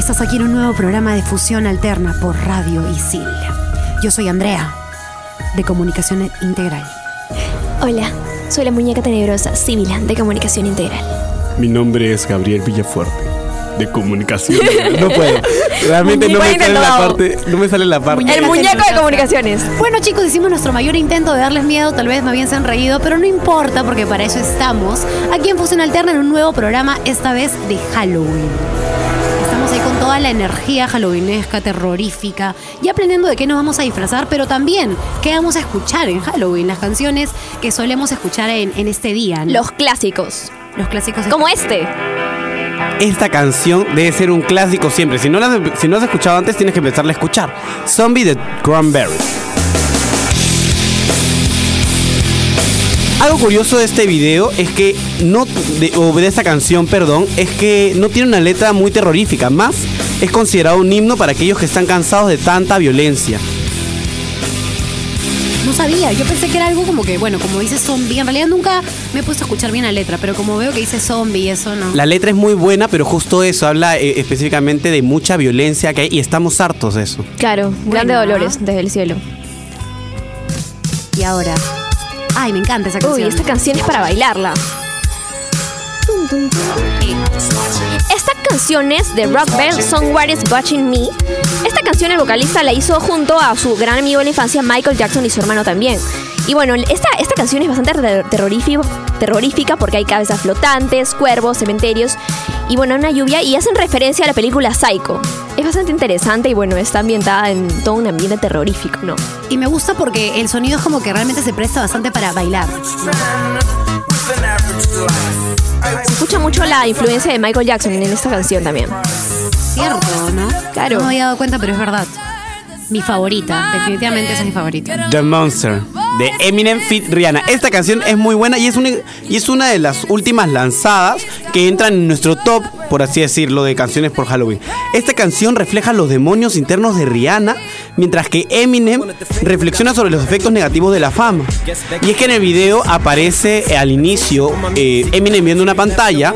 Estás aquí en un nuevo programa de Fusión Alterna por Radio Isil. Yo soy Andrea, de Comunicación Integral. Hola, soy la muñeca tenebrosa, Sibila, de Comunicación Integral. Mi nombre es Gabriel Villafuerte, de comunicación. No puedo. Realmente no me sale la parte. No me sale la parte. El muñeco de comunicaciones. Bueno chicos, hicimos nuestro mayor intento de darles miedo, tal vez no bien se han reído, pero no importa porque para eso estamos aquí en Fusión Alterna en un nuevo programa, esta vez de Halloween. Toda la energía halloweenesca, terrorífica, y aprendiendo de qué nos vamos a disfrazar, pero también qué vamos a escuchar en Halloween, las canciones que solemos escuchar en, en este día. ¿no? Los clásicos. los clásicos. Como este. Esta canción debe ser un clásico siempre. Si no la has, si no has escuchado antes, tienes que empezarla a escuchar. Zombie de Cranberry. Algo curioso de este video es que no de, o de esta canción, perdón, es que no tiene una letra muy terrorífica, más es considerado un himno para aquellos que están cansados de tanta violencia. No sabía, yo pensé que era algo como que, bueno, como dice zombie, en realidad nunca me he puesto a escuchar bien la letra, pero como veo que dice zombie y eso no. La letra es muy buena, pero justo eso habla eh, específicamente de mucha violencia que hay y estamos hartos de eso. Claro, Bueno. dolores desde el cielo. Y ahora. Ay, me encanta esa Uy, canción. esta canción es para bailarla. Esta canción es de Rock Band Songwriters Watching Me. Esta canción el vocalista la hizo junto a su gran amigo de la infancia Michael Jackson y su hermano también. Y bueno, esta, esta canción es bastante ter- terrorífica porque hay cabezas flotantes, cuervos, cementerios y bueno, una lluvia y hacen referencia a la película Psycho. Es bastante interesante y bueno, está ambientada en todo un ambiente terrorífico, ¿no? Y me gusta porque el sonido es como que realmente se presta bastante para bailar. Se escucha mucho la influencia de Michael Jackson en esta canción también. Cierto, ¿no? Claro. No me había dado cuenta, pero es verdad. Mi favorita, definitivamente esa es mi favorita. The Monster de Eminem Fit Rihanna. Esta canción es muy buena y es, una, y es una de las últimas lanzadas que entran en nuestro top, por así decirlo, de canciones por Halloween. Esta canción refleja los demonios internos de Rihanna, mientras que Eminem reflexiona sobre los efectos negativos de la fama. Y es que en el video aparece eh, al inicio eh, Eminem viendo una pantalla,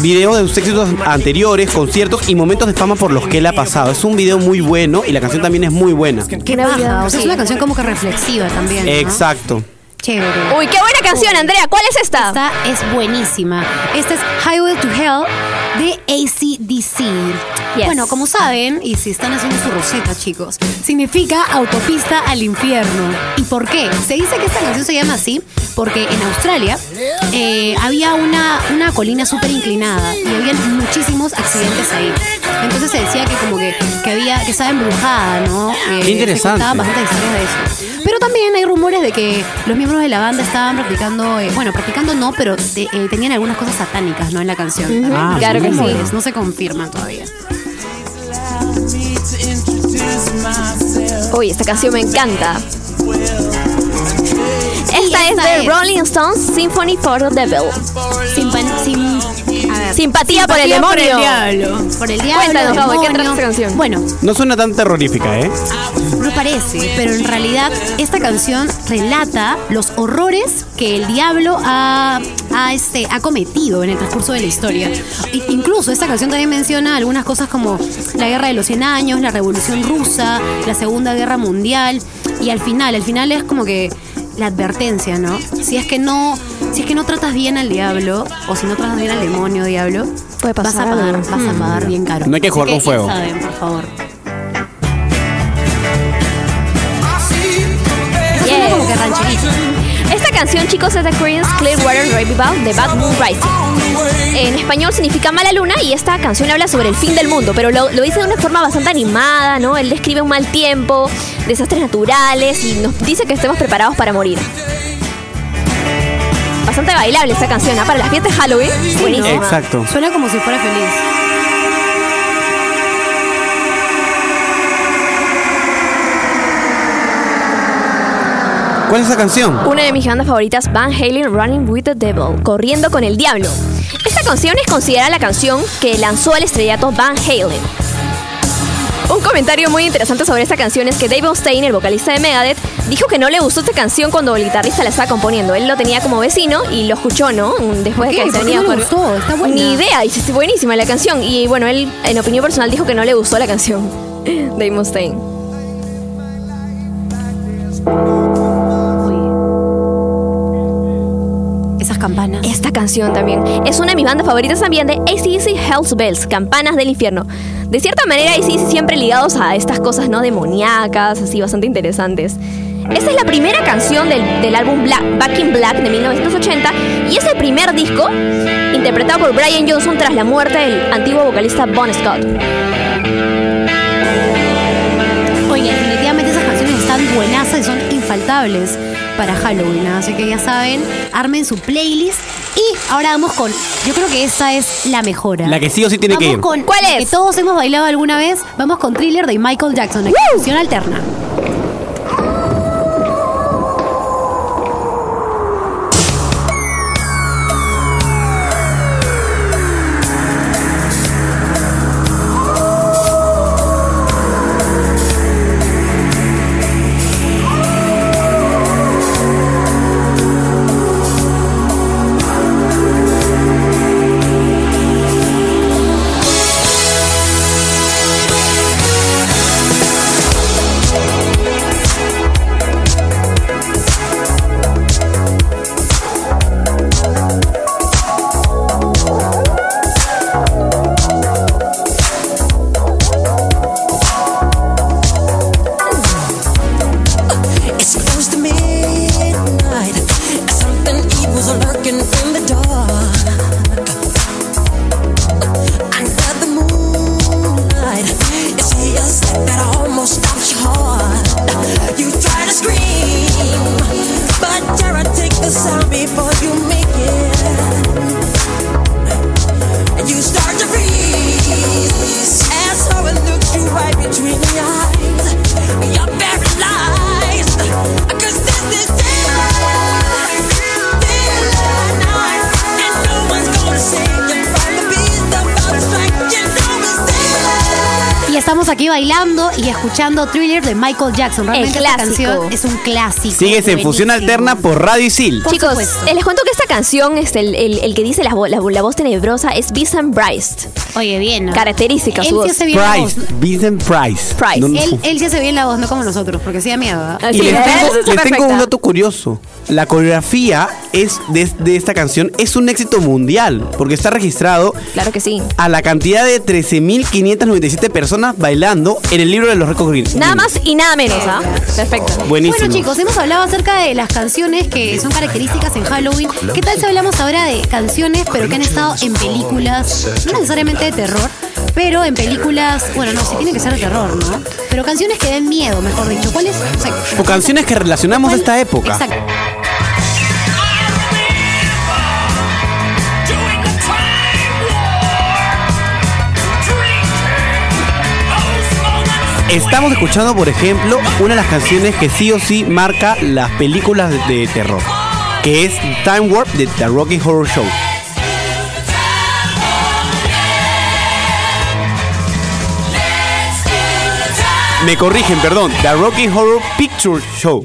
video de sus éxitos anteriores, conciertos y momentos de fama por los que él ha pasado. Es un video muy bueno y la canción también es muy buena. Qué baja, o sea, es una canción como que reflexiva también. ¿no? Exacto. Chévere. Uy, qué buena canción, Andrea. ¿Cuál es esta? Esta es buenísima. Esta es Highway to Hell de ACDC. Yes. Bueno, como saben, y si están haciendo su roseta, chicos, significa autopista al infierno. ¿Y por qué? Se dice que esta canción se llama así porque en Australia eh, había una, una colina súper inclinada y había muchísimos accidentes ahí. Entonces se decía que como que, que había, que estaba embrujada, ¿no? Eh, Qué interesante. Se bastantes historias de eso. Pero también hay rumores de que los miembros de la banda estaban practicando, eh, bueno, practicando no, pero te- eh, tenían algunas cosas satánicas, ¿no? En la canción. Ah, claro que sí. Rumores, No se confirman todavía. Uy, esta canción me encanta. Esta es de es. Rolling Stones Symphony for the Devil. Simpatía por el demonio. Por el diablo. Por el diablo. Cuéntanos, Gabo, ¿de qué demonio. trata esta canción? Bueno, No suena tan terrorífica, ¿eh? no parece, pero en realidad esta canción relata los horrores que el diablo ha, ha, este, ha cometido en el transcurso de la historia. Incluso esta canción también menciona algunas cosas como la guerra de los 100 años, la revolución rusa, la segunda guerra mundial y al final, al final es como que la advertencia, ¿no? Si es que no, si es que no tratas bien al diablo o si no tratas bien al demonio diablo, Puede vas a pasar pagar, algo. vas a pagar bien caro. No hay que Así jugar con ya fuego. saben, por favor. Yeah. Suena como que rancherito. Esta canción, chicos, es de Creedence Clearwater Revival de Bad Moon Rising. En español significa mala luna y esta canción habla sobre el fin del mundo, pero lo, lo dice de una forma bastante animada, ¿no? Él describe un mal tiempo, desastres naturales y nos dice que estemos preparados para morir. Bastante bailable esta canción, ¿ah? Para las fiestas de Halloween. Buenísima. Exacto. Suena como si fuera feliz. ¿Cuál es esa canción? Una de mis bandas favoritas, Van Halen Running with the Devil, Corriendo con el Diablo. Esta canción es considerada la canción que lanzó al estrellato Van Halen. Un comentario muy interesante sobre esta canción es que Dave Mustaine, el vocalista de Megadeth, dijo que no le gustó esta canción cuando el guitarrista la estaba componiendo. Él lo tenía como vecino y lo escuchó, ¿no? Después de ¿Por que no le gustó? Está buena. Ni idea, dice, "Es buenísima la canción. Y bueno, él, en opinión personal, dijo que no le gustó la canción. Dave Mustaine. Esas campanas. Esta canción también es una de mis bandas favoritas también de ACDC Hell's Bells, Campanas del Infierno. De cierta manera, ACDC siempre ligados a estas cosas, ¿no? Demoníacas, así bastante interesantes. Esta es la primera canción del, del álbum Black, Back in Black de 1980 y es el primer disco interpretado por Brian Johnson tras la muerte del antiguo vocalista Bon Scott. Oye, definitivamente esas canciones están buenazas y son infaltables para Halloween. ¿no? Así que ya saben, armen su playlist. Y ahora vamos con. Yo creo que esa es la mejor. ¿ah? La que sí o sí tiene que Vamos ir. con ¿Cuál la es? Que todos hemos bailado alguna vez. Vamos con Thriller de Michael Jackson. en Canción alterna. Escuchando Thriller de Michael Jackson. Realmente El esta clásico. canción es un clásico. Sigues en Fusión. Alterna por Radio Isil. Por Chicos, supuesto. eh, les cuento que esta canción, este, el, el- el que dice la, la, la voz tenebrosa es Vincent Bryce. Oye, bien. ¿no? Característica su voz. hace bien la voz. Price, Vincent Price. Price. No, no. Él, él sí hace bien la voz, no como nosotros, porque sí da miedo. ¿ah? Y les es, tengo, un dato curioso. La coreografía es de, de esta canción es un éxito mundial porque está registrado Claro que sí. a la cantidad de 13.597 personas bailando en el libro de los Nada más y nada menos, ¿ah? Perfecto. Buenísimo. Bueno chicos, hemos hablado acerca de las canciones que son características en Halloween. ¿Qué tal si hablamos ahora de canciones pero que han estado en películas, no necesariamente de terror, pero en películas, bueno, no, sí tiene que ser de terror, ¿no? Pero canciones que den miedo, mejor dicho. ¿Cuáles? O sea, o canciones que relacionamos a ¿cuál- esta época. Exacto. Estamos escuchando, por ejemplo, una de las canciones que sí o sí marca las películas de, terror, que es Time Warp de The Rocky Horror Show. Me corrigen, perdón, The Rocky Horror Picture Show.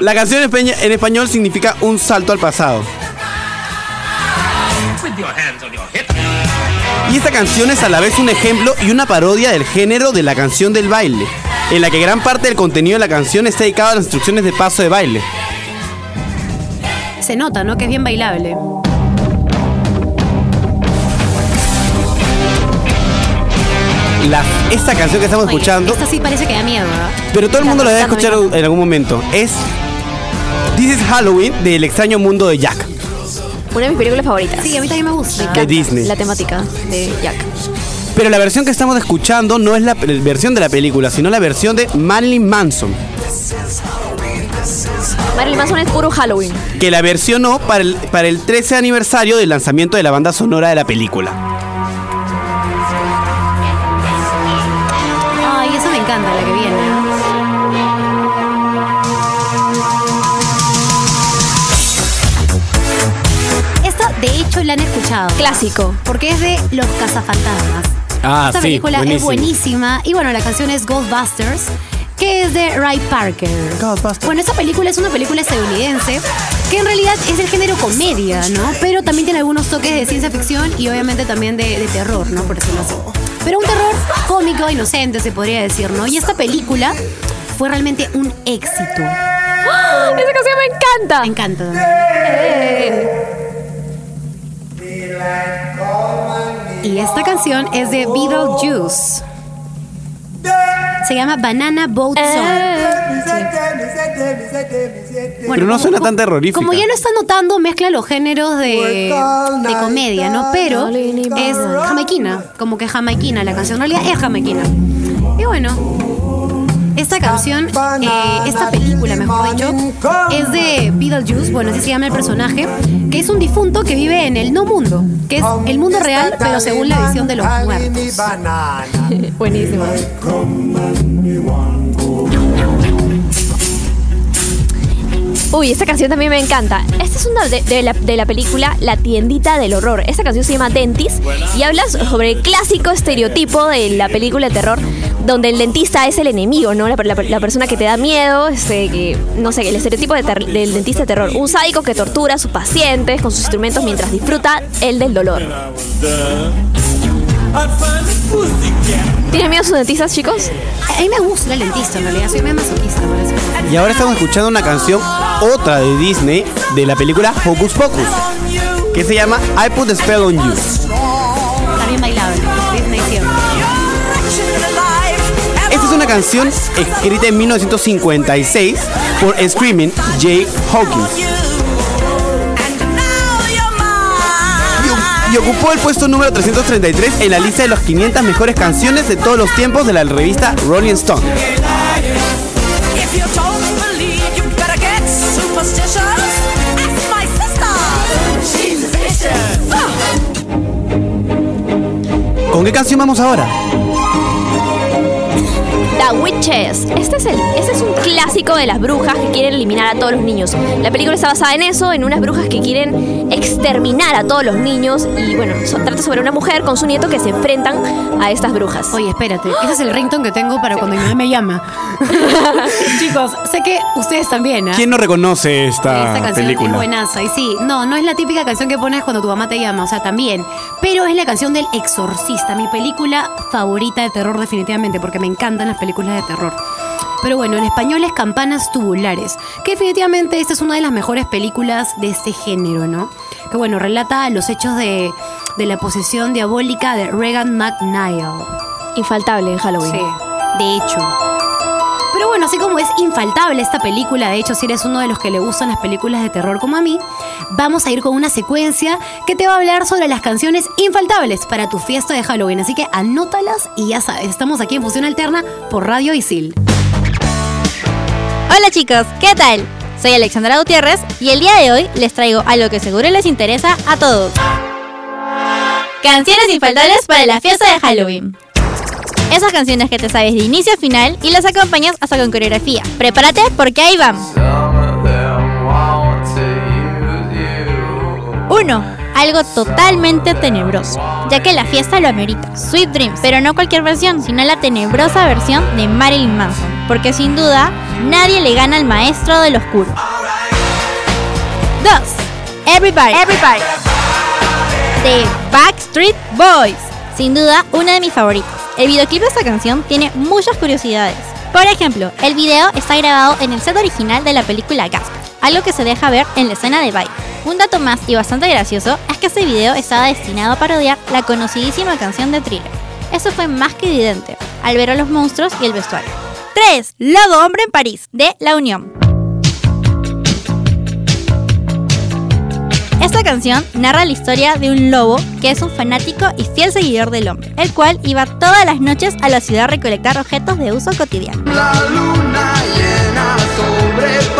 La canción en español significa un salto al pasado. Y esta canción es a la vez un ejemplo y una parodia del género de la canción del baile, en la que gran parte del contenido de la canción está dedicado a las instrucciones de paso de baile. Se nota, ¿no? Que es bien bailable. La- esta canción que estamos Oye, escuchando, Esta sí parece que da miedo, ¿verdad? pero todo el mundo la debe escuchar en algún momento, es This is Halloween del extraño mundo de Jack. Una de mis películas favoritas. Sí, a mí también me gusta. De Disney. La temática de Jack. Pero la versión que estamos escuchando no es la versión de la película, sino la versión de Marilyn Manson, Marilyn Manson es puro Halloween. que la versionó para el, para el 13 aniversario del lanzamiento de la banda sonora de la película. Escuchado. Clásico. Porque es de Los Cazafantasmas. Ah, Esta sí, película es buenísimo. buenísima. Y bueno, la canción es Ghostbusters, que es de Ray Parker. Ghostbusters. Bueno, esta película es una película estadounidense que en realidad es del género comedia, ¿no? Pero también tiene algunos toques de ciencia ficción y obviamente también de, de terror, ¿no? Por decirlo así. Pero un terror cómico, inocente, se podría decir, ¿no? Y esta película fue realmente un éxito. Esa canción me encanta. Me encanta también. Y esta canción es de Beetlejuice. Se llama Banana Boat Song. Bueno, Pero no como- suena tan terrorífica. Como ya lo están notando, mezcla los géneros de, de comedia, ¿no? Pero es jamaiquina, como que jamaiquina la canción. En realidad es jamaiquina. Y bueno, esta canción, eh, esta película, mejor dicho, es de Beetlejuice, bueno, así se llama el personaje, que es un difunto que vive en el no mundo, que es el mundo real, pero según la visión de los muertos. Buenísimo. Uy, esta canción también me encanta. Esta es una de, la, de la película La tiendita del horror. Esta canción se llama Dentist y habla sobre el clásico estereotipo de la película de terror donde el dentista es el enemigo, ¿no? La, persona que te da miedo, este, que, no sé, el estereotipo de ter- del dentista de terror. Un sádico que tortura a sus pacientes con sus instrumentos mientras disfruta el del dolor. ¿Tienen miedo a sus dentistas, chicos? A mí me gusta el dentista, en realidad, soy medio masoquista, por eso. Y ahora estamos escuchando una canción, otra de Disney, de la película Hocus Pocus, que se llama I Put the Spell on You. También bailable, Disney siempre. Esta es una canción escrita en 1956 por Screaming Jay Hawkins y, ocupó el puesto número 333 en la lista de las 500 mejores canciones de todos los tiempos de la revista Rolling Stone. ¿Con qué canción vamos ahora? The Witches. Este es, el, este es un clásico de las brujas que quieren eliminar a todos los niños. La película está basada en eso, en unas brujas que quieren exterminar a todos los niños. Y bueno, so- trata sobre una mujer con su nieto que se enfrentan a estas brujas. Oye, espérate, ese es el ringtone que tengo para cuando mi mamá me llama. Chicos, sé que ustedes también, ¿ah? ¿Quién no reconoce esta, Esta canción película? es buenaza. Y sí, no, no es la típica canción que pones cuando tu mamá te llama, o sea, también. Pero es la canción del Exorcista, mi película favorita de terror, definitivamente, porque me encantan las películas de terror. Pero bueno, en español es Campanas Tubulares, que definitivamente esta es una de las mejores películas de este género, ¿no? Que bueno, relata los hechos de, de la posesión diabólica de Regan McNeil. Infaltable en Halloween. Sí, de hecho. Pero bueno, así como es infaltable esta película, de hecho, si eres uno de los que le gustan las películas de terror como a mí, vamos a ir con una secuencia que te va a hablar sobre las canciones infaltables para tu fiesta de Halloween. Así que anótalas y ya sabes, estamos aquí en Fusión Alterna por Radio Isil. Hola chicos, ¿qué tal? Soy Alexandra Gutiérrez y el día de hoy les traigo algo que seguro les interesa a todos. Canciones infaltables para la fiesta de Halloween. Esas canciones que te sabes de inicio a final y las acompañas hasta con coreografía. Prepárate porque ahí vamos. 1. Algo totalmente tenebroso, ya que la fiesta lo amerita. Sweet Dreams, pero no cualquier versión, sino la tenebrosa versión de Marilyn Manson, porque sin duda nadie le gana al maestro del oscuro. 2. Everybody, Everybody, de Backstreet Boys, sin duda una de mis favoritas. El videoclip de esta canción tiene muchas curiosidades. Por ejemplo, el video está grabado en el set original de la película Gasp, algo que se deja ver en la escena de baile. Un dato más y bastante gracioso es que este video estaba destinado a parodiar la conocidísima canción de Thriller. Eso fue más que evidente al ver a los monstruos y el vestuario. 3. Lobo Hombre en París, de La Unión. Esta canción narra la historia de un lobo que es un fanático y fiel seguidor del hombre, el cual iba todas las noches a la ciudad a recolectar objetos de uso cotidiano. La luna llena sobre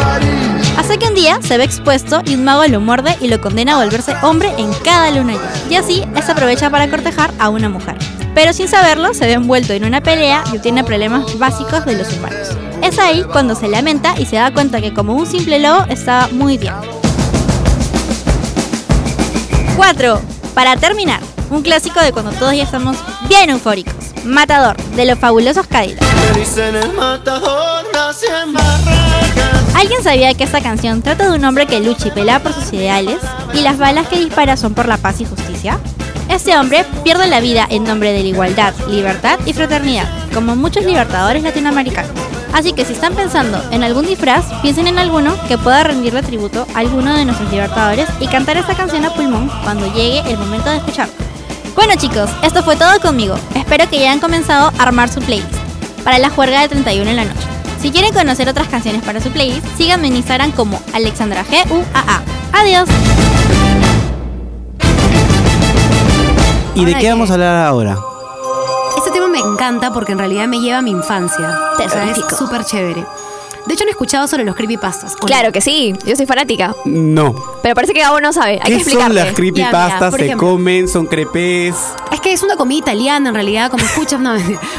que un día se ve expuesto y un mago lo muerde y lo condena a volverse hombre en cada luna llena. Y así, este aprovecha para cortejar a una mujer. Pero sin saberlo, se ve envuelto en una pelea y obtiene problemas básicos de los humanos. Es ahí cuando se lamenta y se da cuenta que como un simple lobo estaba muy bien. 4. Para terminar, un clásico de cuando todos ya estamos bien eufóricos. Matador, de los fabulosos Cadillacs. ¿Alguien sabía que esta canción trata de un hombre que lucha y pelea por sus ideales y las balas que dispara son por la paz y justicia? Este hombre pierde la vida en nombre de la igualdad, libertad y fraternidad, como muchos libertadores latinoamericanos. Así que si están pensando en algún disfraz, piensen en alguno que pueda rendirle tributo a alguno de nuestros libertadores y cantar esta canción a pulmón cuando llegue el momento de escucharla. Bueno chicos, esto fue todo conmigo. Espero que ya hayan comenzado a armar su playlist para la juerga de 31 en la noche. Si quieren conocer otras canciones para su playlist, síganme en Instagram como AlexandraGUAA. Adiós. ¿Y de Ahora qué vamos a hablar ahora? Este tema me encanta porque en realidad me lleva a mi infancia. O sea, es súper chévere. De hecho, no he escuchado sobre los creepypastas. ¿o no? Claro que sí, yo soy fanática. No. Pero parece que Gabo no sabe. Hay que ¿Qué son las creepypastas? ¿Se ejemplo. comen? ¿Son crepes? Es que es una comida italiana en realidad, como escuchas. No,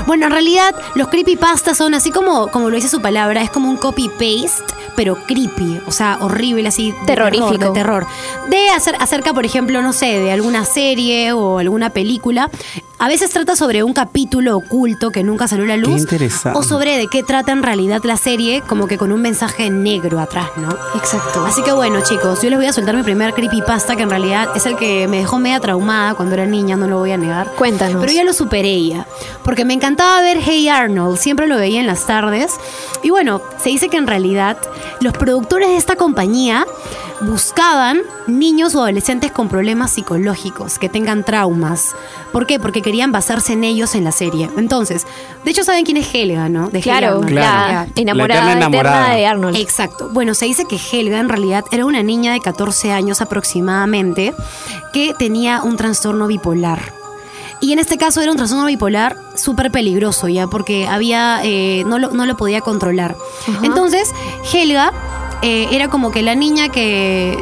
bueno, en realidad los creepypastas son así como, como lo dice su palabra, es como un copy-paste, pero creepy, o sea, horrible, así. de Terrorífico. terror, de terror. De hacer, acerca, por ejemplo, no sé, de alguna serie o alguna película. A veces trata sobre un capítulo oculto que nunca salió a la luz. interesante. O sobre de qué trata en realidad la serie, como que con un mensaje negro atrás, ¿no? Exacto. Así que bueno, chicos, yo les voy a soltar mi primer creepypasta, que en realidad es el que me dejó media traumada cuando era niña, no lo voy a negar. Cuéntanos. Pero ya lo superé ya. Porque me encantaba ver Hey Arnold, siempre lo veía en las tardes. Y bueno, se dice que en realidad los productores de esta compañía buscaban niños o adolescentes con problemas psicológicos, que tengan traumas. ¿Por qué? Porque querían basarse en ellos en la serie. Entonces, de hecho, ¿saben quién es Helga, no? De Claro, Arnold. Claro. la La enamorada eterna enamorada. de Arnold. Exacto. Bueno, se dice que Helga en realidad era una niña de 14 años aproximadamente que tenía un trastorno bipolar. Y en este caso era un trastorno bipolar súper peligroso ya, porque había, eh, no, lo, no lo podía controlar. Entonces, Helga eh, era como que la niña que,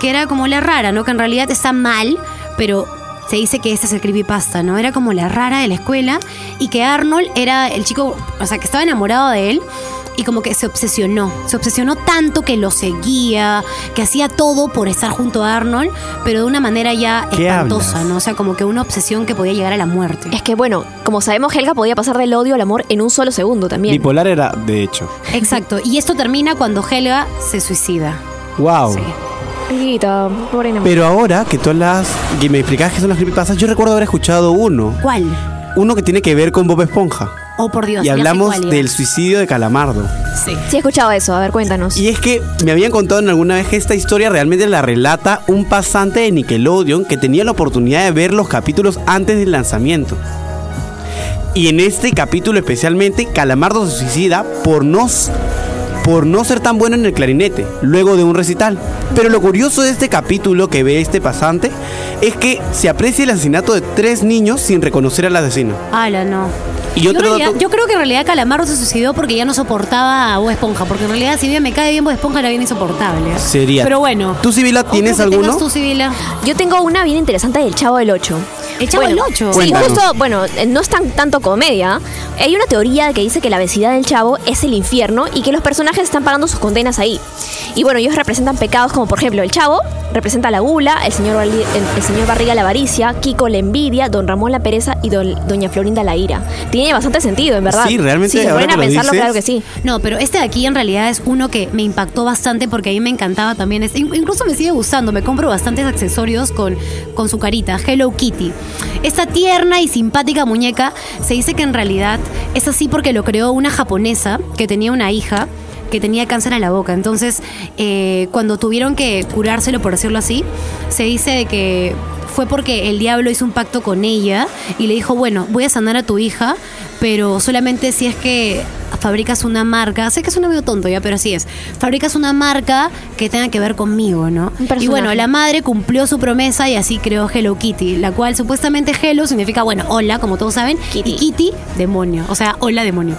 que era como la rara, ¿no? Que en realidad está mal, pero se dice que este es el creepypasta, ¿no? Era como la rara de la escuela y que Arnold era el chico, o sea, que estaba enamorado de él y como que se obsesionó. Se obsesionó tanto que lo seguía, que hacía todo por estar junto a Arnold, pero de una manera ya ¿Qué espantosa, hablas? ¿no? O sea, como que una obsesión que podía llegar a la muerte. Es que bueno, como sabemos, Helga podía pasar del odio al amor en un solo segundo también. Bipolar era, de hecho. Exacto. Y esto termina cuando Helga se suicida. Wow. Sí. Helguita, pobre enamorada. Pero ahora que tú hablas, que me explicabas qué son las creepypastas, yo recuerdo haber escuchado uno. ¿Cuál? Uno que tiene que ver con Bob Esponja. Oh, por Dios. y hablamos ya. del suicidio de Calamardo. Sí. Sí he escuchado eso, a ver, cuéntanos. Y es que me habían contado en alguna vez que esta historia realmente la relata un pasante de Nickelodeon que tenía la oportunidad de ver los capítulos antes del lanzamiento. Y en este capítulo especialmente, Calamardo se suicida por no, por no ser tan bueno en el clarinete, luego de un recital. Pero lo curioso de este capítulo que ve este pasante es que se aprecia el asesinato de tres niños sin reconocer al asesino. Ala, no. Y Yo, otro en realidad- dato- yo creo que en realidad Calamardo se suicidó porque ya no soportaba a Bob Esponja. Porque en realidad, si bien me cae bien Bob Esponja, era bien insoportable. Sería. Pero bueno. ¿Tú, Sibila, tienes alguno? tú, Sibila? Yo tengo una bien interesante del Chavo del 8. El Chavo del Ocho. Sí, Cuéntanos. justo, bueno, no es tan tanto comedia. Hay una teoría que dice que la vecindad del Chavo es el infierno y que los personajes están pagando sus condenas ahí. Y bueno, ellos representan pecados como, por ejemplo, el Chavo representa la gula, el señor, el, el señor Barriga la avaricia, Kiko la envidia, Don Ramón la pereza y Doña Florinda la ira. Tiene bastante sentido, en verdad. Sí, realmente, Si se ponen a que lo pensarlo, dices- claro que sí. No, pero este de aquí en realidad es uno que me impactó bastante porque a mí me encantaba también. Es, in- incluso me sigue gustando. Me compro bastantes accesorios con, con su carita, Hello Kitty. Esta tierna y simpática muñeca se dice que en realidad es así porque lo creó una japonesa que tenía una hija que tenía cáncer a la boca. Entonces, eh, cuando tuvieron que curárselo, por decirlo así, se dice de que fue porque el diablo hizo un pacto con ella y le dijo, bueno, voy a sanar a tu hija, pero solamente si es que fabricas una marca, sé que suena medio tonto ya, pero así es, fabricas una marca que tenga que ver conmigo, ¿no? Un. Y bueno, la madre cumplió su promesa y así creó Hello Kitty, la cual supuestamente Hello significa, bueno, hola, como todos saben, Kitty. y Kitty, demonio, o sea, hola, demonio.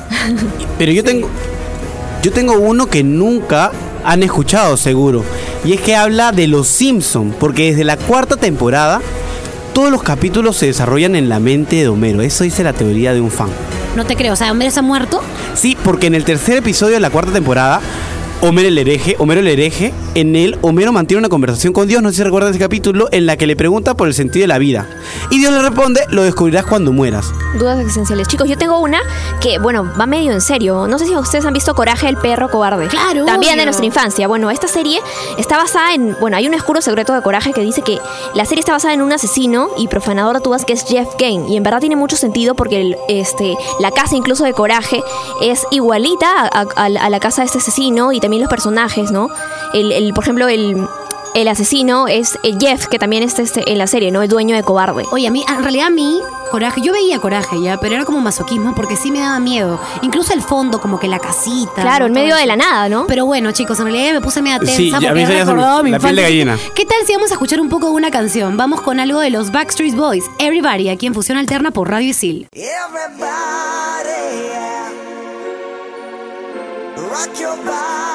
Pero yo tengo. Yo tengo uno que nunca han escuchado, seguro. Y es que habla de los Simpson. Porque desde la cuarta temporada. Todos los capítulos se desarrollan en la mente de Homero. Eso dice la teoría de un fan. No te creo, o sea, Homero está muerto. Sí, porque en el tercer episodio de la cuarta temporada, Homero el hereje, Homero el hereje, en él Homero mantiene una conversación con Dios, no sé si recuerdas ese capítulo, en la que le pregunta por el sentido de la vida. Y Dios le responde, lo descubrirás cuando mueras. Dudas existenciales. Chicos, yo tengo una que, bueno, va medio en serio. No sé si ustedes han visto Coraje, el perro cobarde. Claro, También obvio. de nuestra infancia. Bueno, esta serie está basada en. Bueno, hay un oscuro secreto de Coraje que dice que la serie está basada en un asesino y profanador de tubas que es Jeff Kane. Y en verdad tiene mucho sentido porque el- este, la casa, incluso de Coraje, es igualita a, a la casa de este asesino y también los personajes, ¿no? El, el- por ejemplo, el. El asesino es eh, Jeff, que también está este, en la serie, ¿no? El dueño de Cobarde. Oye, a mí, en realidad a mí, coraje, yo veía coraje ya, pero era como masoquismo porque sí me daba miedo. Incluso el fondo, como que la casita. Claro, ¿no? en medio de la nada, ¿no? Pero bueno, chicos, en realidad me puse media tensa Sí, a mí porque se mi la piel de gallina. ¿Qué tal si vamos a escuchar un poco de una canción? Vamos con algo de los Backstreet Boys, Everybody, aquí en Fusión Alterna por Radio Isil. Everybody, yeah. rock your body,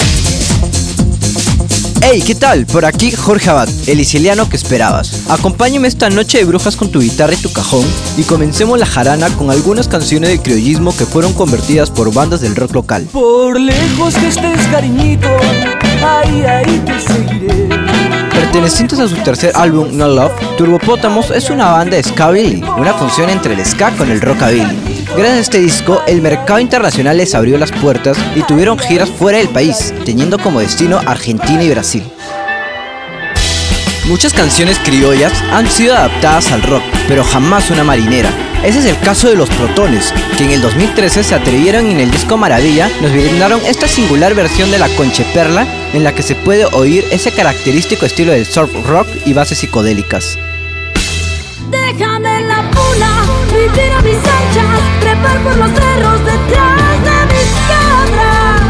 Hey, ¿qué tal? Por aquí Jorge Abad, el isiliano que esperabas. Acompáñame esta noche de brujas con tu guitarra y tu cajón y comencemos la jarana con algunas canciones de criollismo que fueron convertidas por bandas del rock local. Por lejos que estés, cariñito, ahí, ahí te seguiré. Pertenecientes a su tercer álbum No Love, Turbopótamos es una banda de skabilly, una función entre el ska con el rockabilly. Gracias a este disco, el mercado internacional les abrió las puertas y tuvieron giras fuera del país, teniendo como destino Argentina y Brasil. Muchas canciones criollas han sido adaptadas al rock, pero jamás una marinera. Ese es el caso de los Protones, que en el 2013 se atrevieron y en el disco Maravilla nos brindaron esta singular versión de la Conche Perla en la que se puede oír ese característico estilo del surf rock y bases psicodélicas. Por los cerros detrás de mis cabras.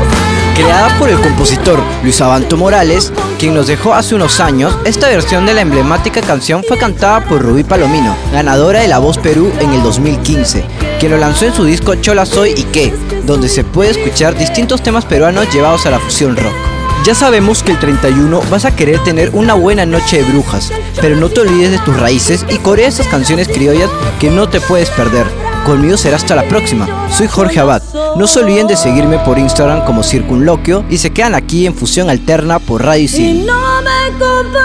Creada por el compositor Luis Abanto Morales, quien nos dejó hace unos años, esta versión de la emblemática canción fue cantada por Rubí Palomino, ganadora de La Voz Perú en el 2015, quien lo lanzó en su disco Chola Soy y qué, donde se puede escuchar distintos temas peruanos llevados a la fusión rock. Ya sabemos que el 31 vas a querer tener una buena noche de brujas, pero no te olvides de tus raíces y corea esas canciones criollas que no te puedes perder. Conmigo será hasta la próxima. Soy Jorge Abad. No se olviden de seguirme por Instagram como Circunloquio y se quedan aquí en Fusión Alterna por Radio Y Isil. no me compadezcas.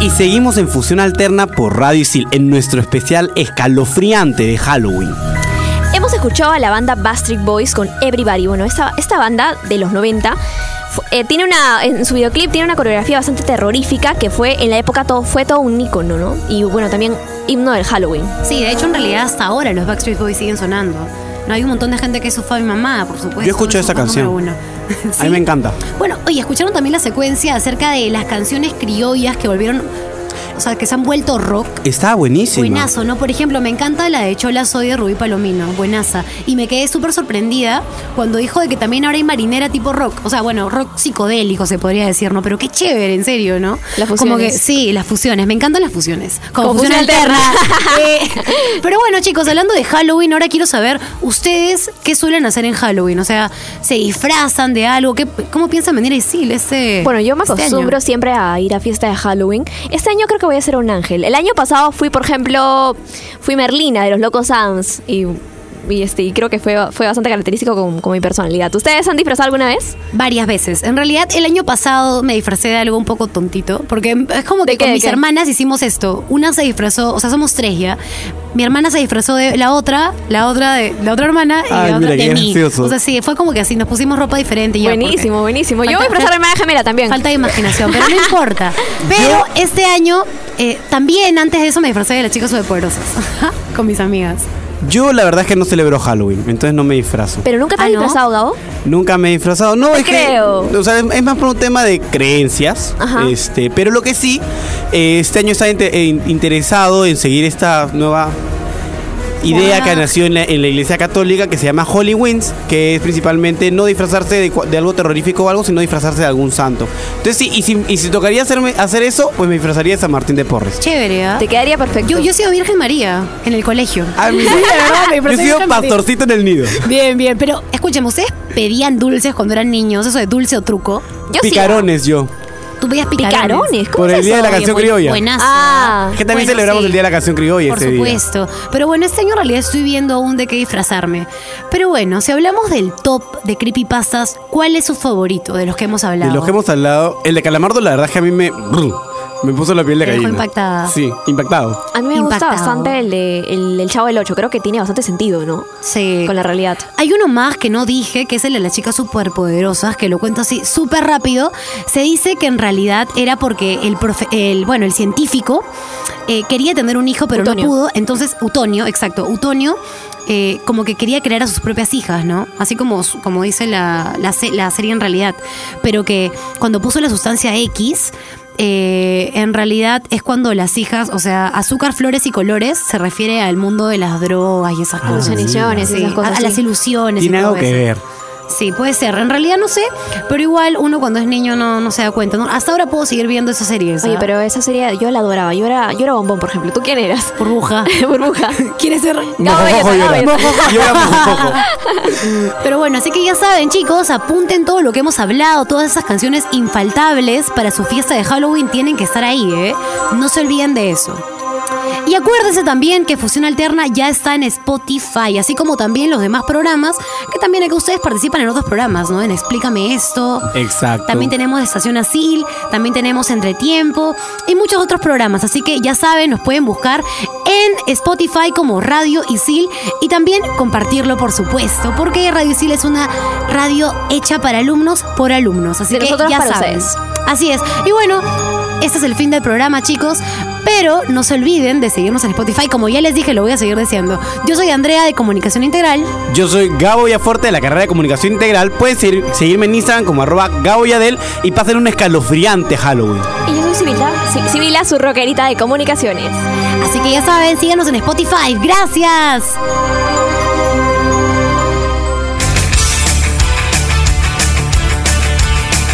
Y seguimos en Fusión Alterna por Radio Isil, en nuestro especial escalofriante de Halloween. Escuchado a la banda Bastric Boys con Everybody. Bueno, esta, esta banda de los 90 fu- eh, tiene una, en su videoclip tiene una coreografía bastante terrorífica que fue en la época todo, fue todo un ícono, ¿no? Y bueno, también himno del Halloween. Sí, de hecho, en realidad hasta ahora los Backstreet Boys siguen sonando. No hay un montón de gente que es su fan y mamá, por supuesto. Yo escucho es esa canción. uno. A mí me encanta. Bueno, oye, escucharon también la secuencia acerca de las canciones criollas que volvieron. O sea, que se han vuelto rock. Está buenísima. Buenazo, ¿no? Por ejemplo, me encanta la de Chola Soy de Rubí Palomino, buenaza. Y me quedé súper sorprendida cuando dijo de que también ahora hay marinera tipo rock. O sea, bueno, rock psicodélico se podría decir, ¿no? Pero qué chévere, en serio, ¿no? Las Como que, fusiones. sí, las fusiones. Me encantan las fusiones. Como, Como fusión fusión alterna. alterna. Eh, pero bueno, chicos, hablando de Halloween, ahora quiero saber, ¿ustedes qué suelen hacer en Halloween? O sea, ¿se disfrazan de algo? ¿Qué, ¿Cómo piensan venir a Isil este Bueno, yo me este año? acostumbro siempre a ir a fiesta de Halloween. Este año creo que voy a ser un ángel. El año pasado fui, por ejemplo, fui Merlina de los Locos Adams y, y, este, y creo que fue, fue bastante característico con, con mi personalidad. ¿Ustedes han disfrazado alguna vez? Varias veces. En realidad, el año pasado me disfracé de algo un poco tontito, porque es como que ¿De qué, con mis qué? hermanas hicimos esto. Una se disfrazó, o sea, somos tres ya. Mi hermana se disfrazó de la otra, la otra de la otra hermana y Ay, la otra mira, de mí. gracioso. O sea, sí, fue como que así, nos pusimos ropa diferente. y buenísimo, porque buenísimo. Yo falta- voy a disfrazar de Maya Gemela también. Falta de imaginación, pero no importa. Pero este año, eh, también antes de eso me disfrazé de las chicas superpoderosas con mis amigas. Yo la verdad es que no celebro Halloween, entonces no me disfrazo. ¿Pero nunca te Ah, has ¿no? disfrazado, Gabo? Nunca me he disfrazado. No, es creo. que. O sea, es más por un tema de creencias. Ajá. Este, pero lo que sí, eh, este año está eh, interesado en seguir esta nueva idea que nació en la, en la iglesia católica que se llama Holy que es principalmente no disfrazarse de, cua- de algo terrorífico o algo, sino disfrazarse de algún santo. Entonces, sí, y si, y si tocaría hacerme, hacer eso, pues me disfrazaría de San Martín de Porres. Chévere, ¿ah? Te quedaría perfecto. Yo, yo he sido Virgen María en el colegio. Ah. Sí, de verdad, me Yo he sido pastorcito en el nido. Bien, bien, pero escúchame, ¿ustedes pedían dulces cuando eran niños? Eso de dulce o truco. Yo sí. Picarones yo. Tú pedías picarones. ¿Cómo Por el día de la canción criolla. Buenazo. Ah. Es que también Bueno, celebramos sí. el día de la canción criolla Por ese día. supuesto. Pero bueno, este año en realidad estoy viendo aún de qué disfrazarme. Pero bueno, si hablamos del top de creepypastas, ¿cuál es su favorito de los que hemos hablado? De los que hemos hablado, el de Calamardo, la verdad es que a mí me. Me puso la piel de dejó gallina. impactada. Sí, impactado. A mí me gusta Impactado. bastante el de el, el Chavo del 8. Creo que tiene bastante sentido, ¿no? Sí. Con la realidad. Hay uno más que no dije, que es el de las chicas superpoderosas, que lo cuento así súper rápido. Se dice que en realidad era porque el, profe- el bueno, el científico eh, quería tener un hijo, pero Utonio. no pudo. Entonces, Utonio, exacto, Utonio, eh, como que quería crear a sus propias hijas, ¿no? Así como, como dice la, la, se- la serie en realidad. Pero que cuando puso la sustancia X, eh, en realidad es cuando las hijas, o sea, azúcar, flores y colores se refiere al mundo de las drogas y esas cosas. Sí, esas cosas. a, a las ilusiones. y todo algo que eso. ver. Sí, puede ser. En realidad no sé, pero igual uno cuando es niño no, no se da cuenta. ¿no? Hasta ahora puedo seguir viendo esa serie. Oye, pero esa serie yo la adoraba. Yo era, yo era bombón, por ejemplo. ¿Tú quién eras? Burbuja. Burbuja. ¿Quieres ser? Mojojojo llora. Belleza. Llora mojojojo. Pero bueno, así que ya saben, chicos, apunten todo lo que hemos hablado, todas esas canciones infaltables para su fiesta de Halloween tienen que estar ahí, ¿eh? No se olviden de eso. Y acuérdense también que Fusión Alterna ya está en Spotify, así como también los demás programas, que también acá ustedes participan en otros programas, ¿no? En Explícame esto. Exacto. También tenemos Estación Asil, también tenemos Entretiempo y muchos otros programas. Así que ya saben, nos pueden buscar en Spotify como Radio Isil y también compartirlo, por supuesto, porque Radio Isil es una radio hecha para alumnos por alumnos. Así De que ya para saben. ustedes. Así es. Y bueno, este es el fin del programa, chicos. Pero no se olviden de seguirnos en Spotify. Como ya les dije, lo voy a seguir diciendo. Yo soy Andrea de Comunicación Integral. Yo soy Gabo Villaforte de la carrera de comunicación integral. Pueden seguir- seguirme en Instagram como arroba Gabo Yadel y pasen un escalofriante Halloween. Y yo soy Sibila, Si- Sibila, su rockerita de comunicaciones. Así que ya saben, síganos en Spotify. ¡Gracias!